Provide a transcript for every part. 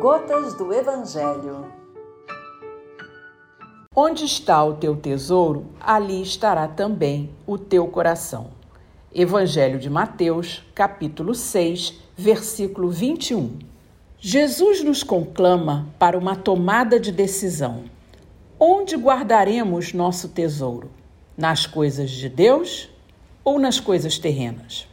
Gotas do Evangelho. Onde está o teu tesouro, ali estará também o teu coração. Evangelho de Mateus, capítulo 6, versículo 21. Jesus nos conclama para uma tomada de decisão. Onde guardaremos nosso tesouro? Nas coisas de Deus ou nas coisas terrenas?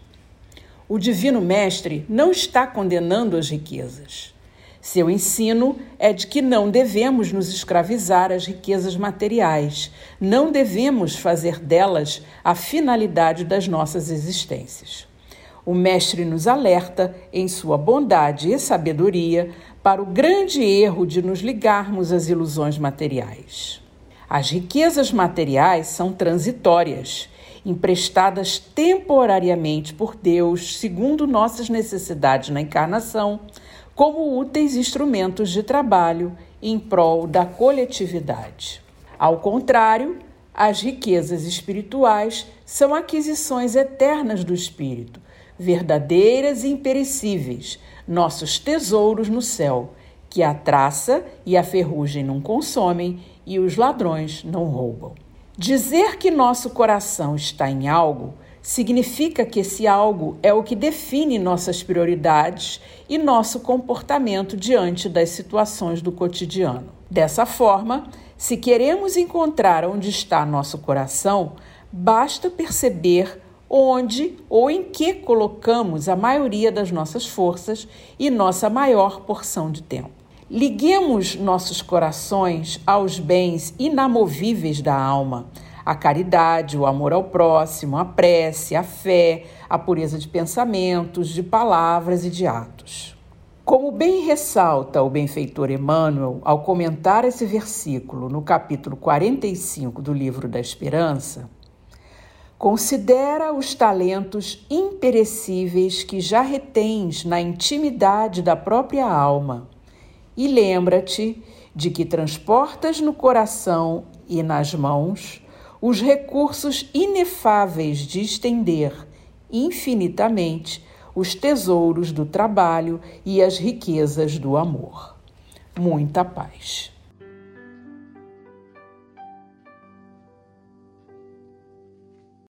O Divino Mestre não está condenando as riquezas. Seu ensino é de que não devemos nos escravizar às riquezas materiais, não devemos fazer delas a finalidade das nossas existências. O Mestre nos alerta, em sua bondade e sabedoria, para o grande erro de nos ligarmos às ilusões materiais. As riquezas materiais são transitórias emprestadas temporariamente por Deus, segundo nossas necessidades na encarnação, como úteis instrumentos de trabalho em prol da coletividade. Ao contrário, as riquezas espirituais são aquisições eternas do espírito, verdadeiras e imperecíveis, nossos tesouros no céu, que a traça e a ferrugem não consomem e os ladrões não roubam. Dizer que nosso coração está em algo significa que esse algo é o que define nossas prioridades e nosso comportamento diante das situações do cotidiano. Dessa forma, se queremos encontrar onde está nosso coração, basta perceber onde ou em que colocamos a maioria das nossas forças e nossa maior porção de tempo. Liguemos nossos corações aos bens inamovíveis da alma, a caridade, o amor ao próximo, a prece, a fé, a pureza de pensamentos, de palavras e de atos. Como bem ressalta o benfeitor Emmanuel ao comentar esse versículo no capítulo 45 do Livro da Esperança, considera os talentos imperecíveis que já retens na intimidade da própria alma e lembra-te de que transportas no coração e nas mãos os recursos inefáveis de estender infinitamente os tesouros do trabalho e as riquezas do amor. Muita paz.